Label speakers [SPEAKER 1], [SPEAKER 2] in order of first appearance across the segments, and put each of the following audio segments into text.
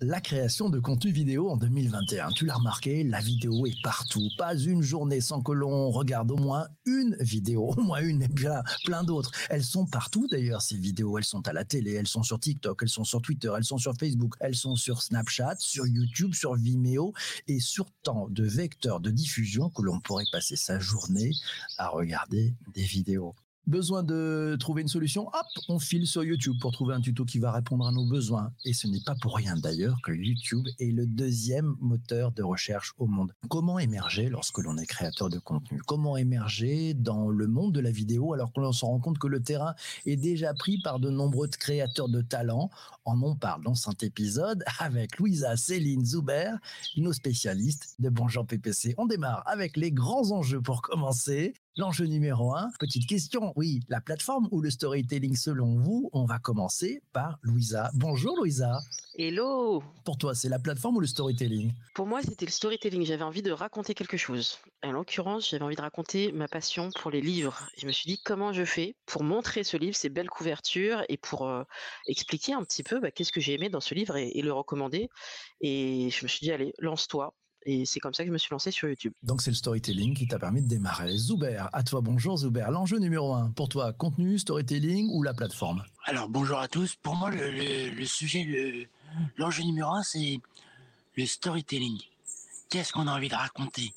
[SPEAKER 1] la création de contenu vidéo en 2021. Tu l'as remarqué, la vidéo est partout. Pas une journée sans que l'on regarde au moins une vidéo, au moins une et bien plein d'autres. Elles sont partout d'ailleurs ces vidéos. Elles sont à la télé, elles sont sur TikTok, elles sont sur Twitter, elles sont sur Facebook, elles sont sur Snapchat, sur YouTube, sur Vimeo et sur tant de vecteurs de diffusion que l'on pourrait passer sa journée à regarder des vidéos. Besoin de trouver une solution Hop, on file sur YouTube pour trouver un tuto qui va répondre à nos besoins. Et ce n'est pas pour rien d'ailleurs que YouTube est le deuxième moteur de recherche au monde. Comment émerger lorsque l'on est créateur de contenu? Comment émerger dans le monde de la vidéo alors que l'on se rend compte que le terrain est déjà pris par de nombreux créateurs de talent? En on parle dans cet épisode avec Louisa Céline Zuber, nos spécialistes de Bonjour PPC. On démarre avec les grands enjeux pour commencer. L'enjeu numéro un, petite question, oui, la plateforme ou le storytelling selon vous On va commencer par Louisa. Bonjour Louisa.
[SPEAKER 2] Hello
[SPEAKER 1] Pour toi, c'est la plateforme ou le storytelling?
[SPEAKER 2] Pour moi, c'était le storytelling. J'avais envie de raconter quelque chose. En l'occurrence, j'avais envie de raconter ma passion pour les livres. Je me suis dit, comment je fais pour montrer ce livre, ces belles couvertures, et pour euh, expliquer un petit peu bah, qu'est-ce que j'ai aimé dans ce livre et, et le recommander. Et je me suis dit, allez, lance-toi. Et c'est comme ça que je me suis lancé sur YouTube.
[SPEAKER 1] Donc c'est le storytelling qui t'a permis de démarrer. Zuber, à toi, bonjour Zuber. L'enjeu numéro un, pour toi, contenu, storytelling ou la plateforme?
[SPEAKER 3] Alors bonjour à tous. Pour moi, le, le, le sujet, l'enjeu numéro un, c'est le storytelling. Qu'est-ce qu'on a envie de raconter?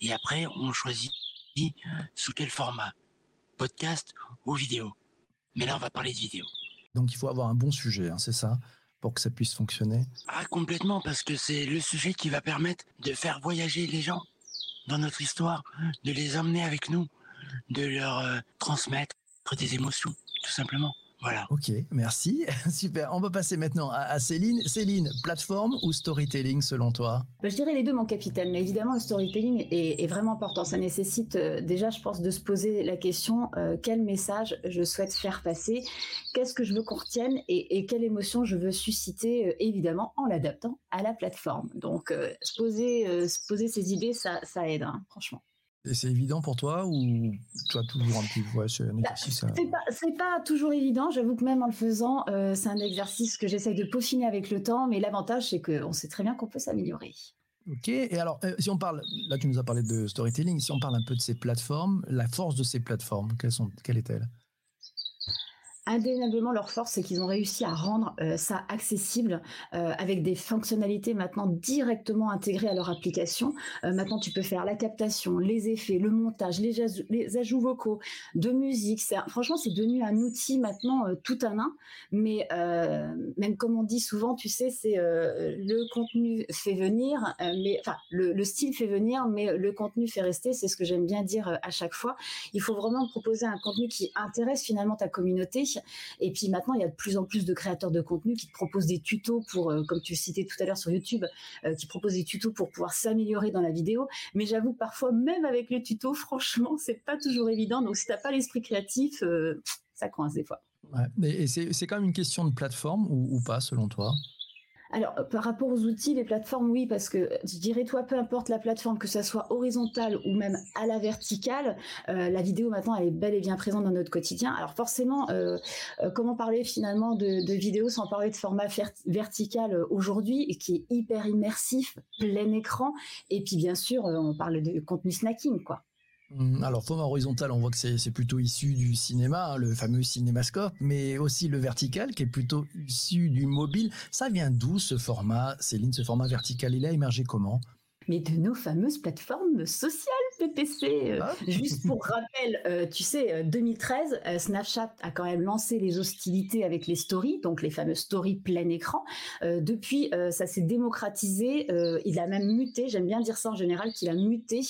[SPEAKER 3] Et après, on choisit sous quel format? Podcast ou vidéo Mais là, on va parler de vidéo.
[SPEAKER 1] Donc il faut avoir un bon sujet, hein, c'est ça? Pour que ça puisse fonctionner
[SPEAKER 3] Ah, complètement, parce que c'est le sujet qui va permettre de faire voyager les gens dans notre histoire, de les emmener avec nous, de leur euh, transmettre des émotions, tout simplement. Voilà.
[SPEAKER 1] Ok, merci. Super. On va passer maintenant à, Céline. Céline, plateforme ou storytelling selon toi?
[SPEAKER 4] Bah, Je dirais les deux, mon capitaine. Mais évidemment, le storytelling est, est vraiment important. Ça nécessite euh, déjà, je pense, de se poser la question euh, quel message je souhaite faire passer, qu'est-ce que je veux qu'on retienne? Et, et, quelle émotion je veux susciter, euh, évidemment, en l'adaptant à la plateforme? Donc, euh, se poser, euh, se poser ces idées, ça, ça aide, hein, franchement.
[SPEAKER 1] Et c'est évident pour toi ou tu as toujours un petit ouais, c'est un
[SPEAKER 4] Bah,
[SPEAKER 1] exercice à-
[SPEAKER 4] C'est pas, c'est pas toujours évident. J'avoue que même en le faisant, euh, c'est un exercice que j'essaye de peaufiner avec le temps. Mais l'avantage, c'est qu'on sait très bien qu'on peut s'améliorer.
[SPEAKER 1] Ok, et alors euh, si on parle, là tu nous as parlé de storytelling, si on parle un peu de ces plateformes, la force de ces plateformes, quelles sont, quelle est-elle?
[SPEAKER 4] Indéniablement, leur force, c'est qu'ils ont réussi à rendre euh, ça accessible euh, avec des fonctionnalités maintenant directement intégrées à leur application. Euh, maintenant, tu peux faire la captation, les effets, le montage, les, ajouts vocaux, de musique. Franchement, c'est devenu un outil maintenant tout un un. Mais même comme on dit souvent, tu sais, c'est le contenu fait venir, mais enfin le, le style fait venir, mais le contenu fait rester. C'est ce que j'aime bien dire à chaque fois. Il faut vraiment proposer un contenu qui intéresse finalement ta communauté. Et puis maintenant, il y a de plus en plus de créateurs de contenu qui te proposent des tutos pour, euh, comme tu citais tout à l'heure sur YouTube, euh, qui proposent des tutos pour pouvoir s'améliorer dans la vidéo. Mais j'avoue que parfois, même avec les tutos, franchement, c'est pas toujours évident. Donc si t'as pas l'esprit créatif, euh, ça coince des fois.
[SPEAKER 1] Et c'est quand même une question de plateforme ou pas selon toi?
[SPEAKER 4] Alors, euh, par rapport aux outils, les plateformes, oui, parce que je dirais, toi, peu importe la plateforme, que ça soit horizontale ou même à la verticale, euh, la vidéo maintenant, elle est bel et bien présente dans notre quotidien. Alors forcément, euh, euh, comment parler finalement de, vidéo sans parler de format vertical euh, aujourd'hui, qui est hyper immersif, plein écran, et puis bien sûr, euh, on parle de contenu snacking, quoi.
[SPEAKER 1] Hum, Alors, format horizontal, on voit que c'est c'est plutôt issu du cinéma, hein, le fameux cinémascope, mais aussi le vertical qui est plutôt issu du mobile. Ça vient d'où ce format, Céline, ce format vertical Il a émergé comment?
[SPEAKER 4] Mais de nos fameuses plateformes sociales, PPC. euh,
[SPEAKER 1] Ah.
[SPEAKER 4] Juste pour rappel, euh, tu sais, euh, 2013, euh, Snapchat a quand même lancé les hostilités avec les stories, donc les fameuses stories plein écran. Depuis, ça s'est démocratisé. il a même muté. J'aime bien dire ça en général, qu'il a muté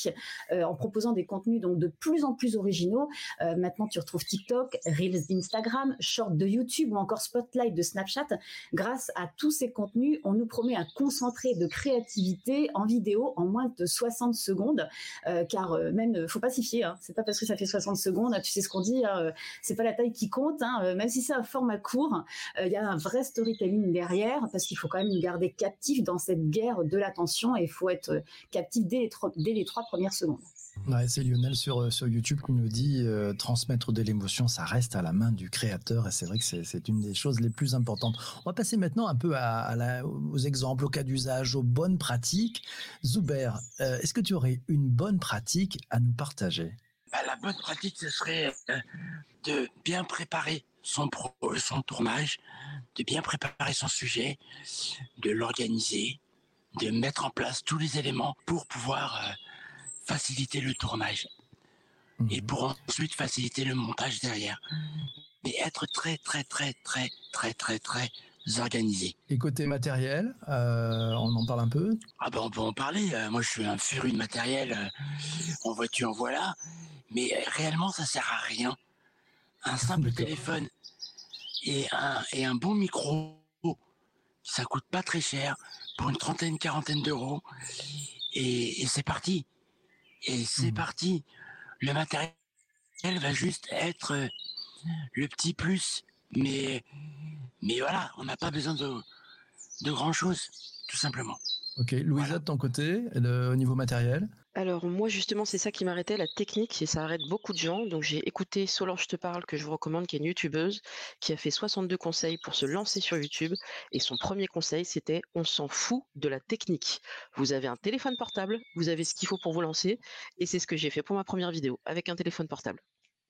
[SPEAKER 4] en proposant des contenus donc de plus en plus originaux. Maintenant, tu retrouves TikTok, Reels d'Instagram, Short de YouTube ou encore Spotlight de Snapchat. Grâce à tous ces contenus, on nous promet un concentré de créativité en vidéo en moins de 60 secondes. Euh, car euh, même, euh, faut pas s'y fier. Hein. C'est pas parce que ça fait 60 secondes, tu sais ce qu'on dit. Hein, euh, c'est pas la taille qui compte. Hein, même si c'est un format court, il y a un vrai storytelling derrière parce qu'il faut quand même garder captifs dans cette guerre de l'attention et il faut être captif dès les, dès les trois premières secondes.
[SPEAKER 1] C'est Lionel sur, euh, sur YouTube qui nous dit euh, transmettre de l'émotion, ça reste à la main du créateur et c'est vrai que c'est une des choses les plus importantes. On va passer maintenant un peu aux exemples, aux cas d'usage, aux bonnes pratiques. Zuber, euh, est-ce que tu aurais une bonne pratique à nous partager?
[SPEAKER 3] Bah, La bonne pratique, ce serait de bien préparer son, pro, son tournage, de bien préparer son sujet, de l'organiser, de mettre en place tous les éléments pour pouvoir faciliter le tournage et mhm. pour ensuite faciliter le montage derrière. Mais être très très très très très très très organisé.
[SPEAKER 1] Et côté matériel, euh, on en parle un peu?
[SPEAKER 3] Ah ben on peut en parler. Euh, moi je suis un féru de matériel. Euh, en voiture, en voilà. Mais réellement ça sert à rien. Un simple téléphone et un, et un bon micro, ça coûte pas très cher pour une trentaine, quarantaine d'euros. et c'est parti et c'est mmh. parti. Le matériel va juste être euh, le petit plus, mais mais voilà, on n'a pas besoin de de grand chose, tout simplement.
[SPEAKER 1] Ok, Louisa de ton côté, au niveau matériel?
[SPEAKER 2] Alors moi justement c'est ça qui m'arrêtait, la technique, et ça arrête beaucoup de gens. Donc j'ai écouté Solange te parle, que je vous recommande, qui est une youtubeuse, qui a fait 62 conseils pour se lancer sur YouTube. Et son premier conseil c'était on s'en fout de la technique. Vous avez un téléphone portable, vous avez ce qu'il faut pour vous lancer, et c'est ce que j'ai fait pour ma première vidéo, avec un téléphone portable.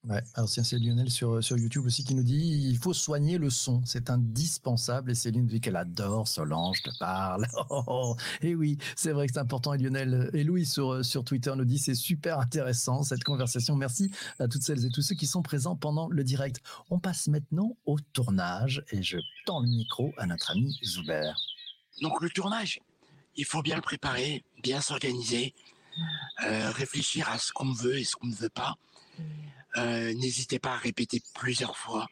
[SPEAKER 1] Ouais, alors c'est Lionel sur, sur YouTube aussi qui nous dit il faut soigner le son, c'est indispensable. Et Céline dit qu'elle adore Solange te parle. Oh, et oui, c'est vrai que c'est important. Et Lionel et Louis sur, sur Twitter nous dit c'est super intéressant cette conversation. Merci à toutes celles et tous ceux qui sont présents pendant le direct. On passe maintenant au tournage et je tends le micro à notre ami Zuber.
[SPEAKER 3] Donc le tournage, il faut bien le préparer, bien s'organiser, euh, réfléchir à ce qu'on veut et ce qu'on ne veut pas. Euh, n'hésitez pas à répéter plusieurs fois.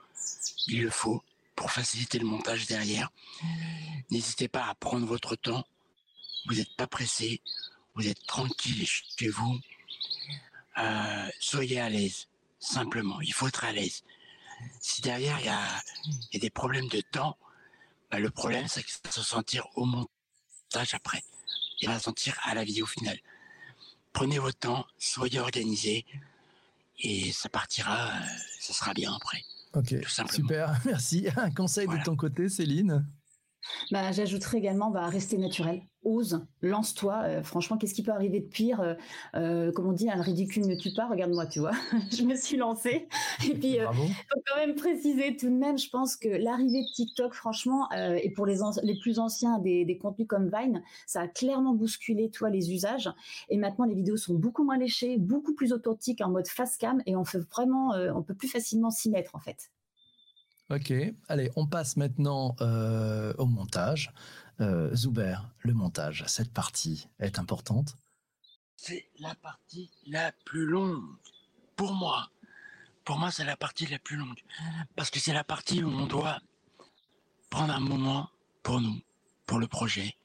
[SPEAKER 3] Il le faut pour faciliter le montage derrière. N'hésitez pas à prendre votre temps. Vous n'êtes pas pressé. Vous êtes tranquille chez vous. Euh, soyez à l'aise. Simplement, il faut être à l'aise. Si derrière il y a, des problèmes de temps, bah, le problème c'est que ça va se sentir au montage après. Il va se sentir à la vidéo finale. Prenez votre temps, soyez organisé, et ça partira, euh, ça sera bien après.
[SPEAKER 1] Ok, super, merci. Un conseil de ton côté, Céline?
[SPEAKER 4] Bah, J'ajouterais également bah, rester naturel. Ose, lance-toi. Euh, franchement, qu'est-ce qui peut arriver de pire euh, euh, Comme on dit, un ridicule ne tue pas. Regarde-moi, tu vois. je me suis lancée. Et puis, il faut quand même préciser tout de même, je pense que l'arrivée de TikTok, franchement, et pour les, les plus anciens des, des, contenus comme Vine, ça a clairement bousculé, toi, les usages. Et maintenant, les vidéos sont beaucoup moins léchées, beaucoup plus authentiques en mode face cam, et on fait vraiment, on peut plus facilement s'y mettre, en fait.
[SPEAKER 1] Ok, allez, on passe maintenant euh, au montage. Euh, Zuber, le montage, cette partie est importante
[SPEAKER 3] C'est la partie la plus longue pour moi. Pour moi, c'est la partie la plus longue. Parce que c'est la partie où on doit prendre un moment pour nous, pour le projet,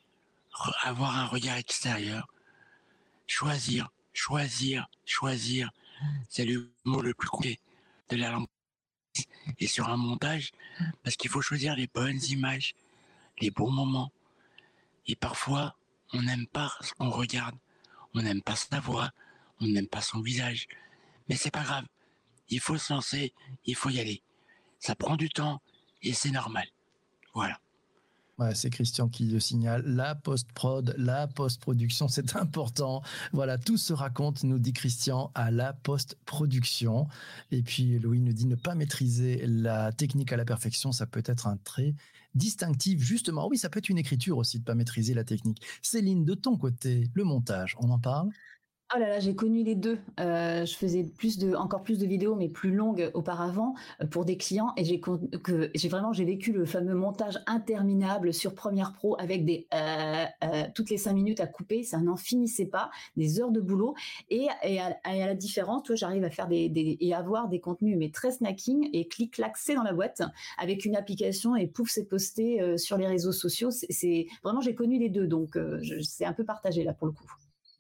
[SPEAKER 3] avoir un regard extérieur, choisir, choisir, choisir. C'est le mot le plus compliqué de la langue et sur un montage parce qu'il faut choisir les bonnes images, les bons moments. Et parfois, on n'aime pas ce qu'on regarde, on n'aime pas sa voix, on n'aime pas son visage. Mais c'est pas grave. Il faut se lancer, il faut y aller. Ça prend du temps et c'est normal. Voilà
[SPEAKER 1] c'est Christian qui le signale. La post-prod, la post-production, c'est important. Voilà, tout se raconte, nous dit Christian, à la post-production. Et puis Louis nous dit ne pas maîtriser la technique à la perfection, ça peut être un trait distinctif, justement. Oui, ça peut être une écriture aussi de pas maîtriser la technique. Céline, de ton côté, le montage, on en parle?
[SPEAKER 4] Oh là là, j'ai connu les deux. Euh, je faisais plus de, encore plus de vidéos, mais plus longues auparavant euh, pour des clients, et j'ai vraiment j'ai vécu le fameux montage interminable sur Premiere Pro avec des euh, toutes les cinq minutes à couper, ça n'en finissait pas, des heures de boulot, et, à, la différence, toi, j'arrive à faire des, et avoir des contenus mais très snacking et clic clac c'est dans la boîte avec une application et pouf c'est posté sur les réseaux sociaux. C'est vraiment j'ai connu les deux, donc c'est un peu partagé là pour le coup.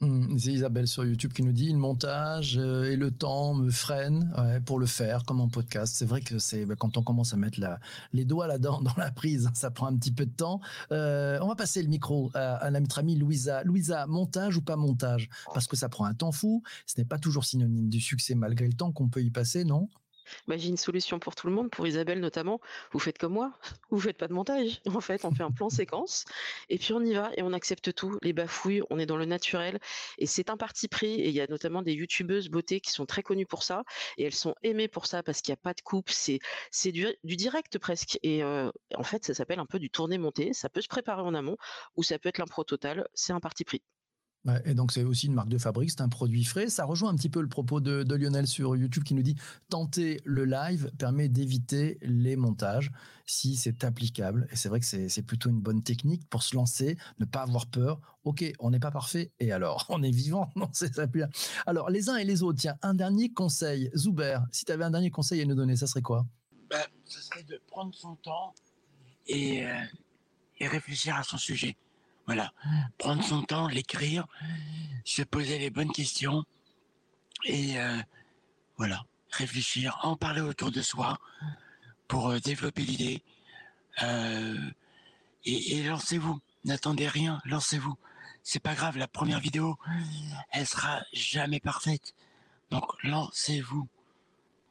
[SPEAKER 1] Mmh, c'est Isabelle sur YouTube qui nous dit le montage euh, et le temps me freinent pour le faire comme en podcast. C'est vrai que c'est bah, quand on commence à mettre les doigts là-dedans dans la prise, ça prend un petit peu de temps. Euh, on va passer le micro à, notre amie Louisa. Louisa, montage ou pas montage? Parce que ça prend un temps fou. Ce n'est pas toujours synonyme du succès malgré le temps qu'on peut y passer, non?
[SPEAKER 2] Bah, j'ai une solution pour tout le monde, pour Isabelle notamment. Vous faites comme moi, vous faites pas de montage. En fait, on fait un plan séquence et puis on y va et on accepte tout, les bafouilles, on est dans le naturel et c'est un parti pris. Et il y a notamment des youtubeuses beauté qui sont très connues pour ça et elles sont aimées pour ça parce qu'il n'y a pas de coupe, c'est c'est du, direct presque. Et euh, en fait, ça s'appelle un peu du tourné monté. Ça peut se préparer en amont ou ça peut être l'impro total. C'est un parti pris
[SPEAKER 1] et donc c'est aussi une marque de fabrique, c'est un produit frais. Ça rejoint un petit peu le propos de, Lionel sur YouTube qui nous dit tenter le live permet d'éviter les montages si c'est applicable. Et c'est vrai que c'est plutôt une bonne technique pour se lancer, ne pas avoir peur. Ok, on n'est pas parfait. Et alors, on est vivant? Non, c'est ça. Alors, les uns et les autres, tiens, un dernier conseil. Zuber, si tu avais un dernier conseil à nous donner, ça serait quoi?
[SPEAKER 3] Ben, Ça serait de prendre son temps et, euh, et réfléchir à son sujet. Voilà, prendre son temps, l'écrire, se poser les bonnes questions et euh, voilà, réfléchir, en parler autour de soi pour euh, développer l'idée. Euh, et, lancez-vous, n'attendez rien, lancez-vous. C'est pas grave, la première vidéo, elle sera jamais parfaite. Donc lancez-vous.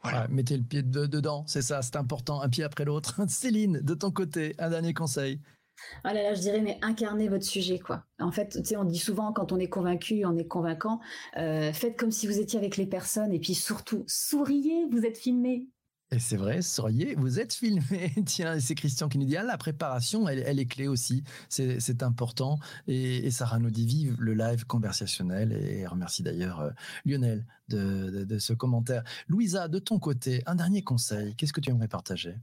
[SPEAKER 1] Voilà. mettez le pied dedans, c'est ça, c'est important, un pied après l'autre. Céline, de ton côté, un dernier conseil.
[SPEAKER 4] Ah là je dirais, mais incarnez votre sujet, quoi. En fait, tu sais, on dit souvent quand on est convaincu, on est convaincant. Euh, faites comme si vous étiez avec les personnes et puis surtout, souriez, vous êtes filmé.
[SPEAKER 1] Et c'est vrai, souriez, vous êtes filmé. Tiens, c'est Christian qui nous dit, ah, la préparation, elle, est clé aussi. C'est important. Et, Sarah nous dit, vive le live conversationnel. Et remercie d'ailleurs euh, Lionel de ce commentaire. Louisa, de ton côté, un dernier conseil. Qu'est-ce que tu aimerais partager?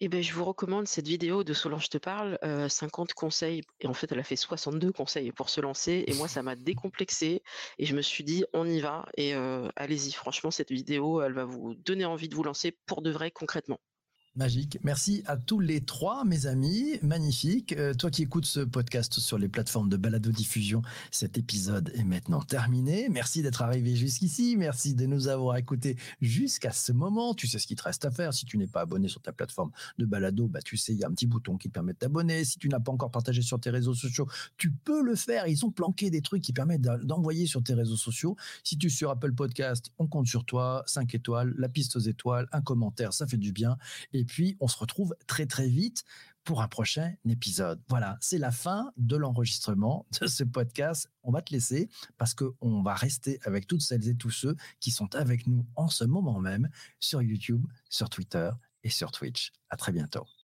[SPEAKER 2] Eh ben, je vous recommande cette vidéo de Solange te parle, 50 conseils. Et en fait, elle a fait 62 conseils pour se lancer. Et moi, ça m'a décomplexé. Et je me suis dit, on y va. Et allez-y. Franchement, cette vidéo, elle va vous donner envie de vous lancer pour de vrai, concrètement.
[SPEAKER 1] Magique. Merci à tous les trois, mes amis. Magnifique. Euh, toi qui écoutes ce podcast sur les plateformes de balado-diffusion, cet épisode est maintenant terminé. Merci d'être arrivé jusqu'ici. Merci de nous avoir écoutés jusqu'à ce moment. Tu sais ce qu'il te reste à faire. Si tu n'es pas abonné sur ta plateforme de balado, bah, tu sais, il y a un petit bouton qui te permet de t'abonner. Si tu n'as pas encore partagé sur tes réseaux sociaux, tu peux le faire. Ils ont planqué des trucs qui permettent d'envoyer sur tes réseaux sociaux. Si tu es sur Apple Podcast, on compte sur toi. 5 étoiles, la piste aux étoiles, un commentaire, ça fait du bien. Et puis, on se retrouve très très vite pour un prochain épisode. Voilà, c'est la fin de l'enregistrement de ce podcast. On va te laisser parce qu'on va rester avec toutes celles et tous ceux qui sont avec nous en ce moment même sur YouTube, sur Twitter et sur Twitch. À très bientôt.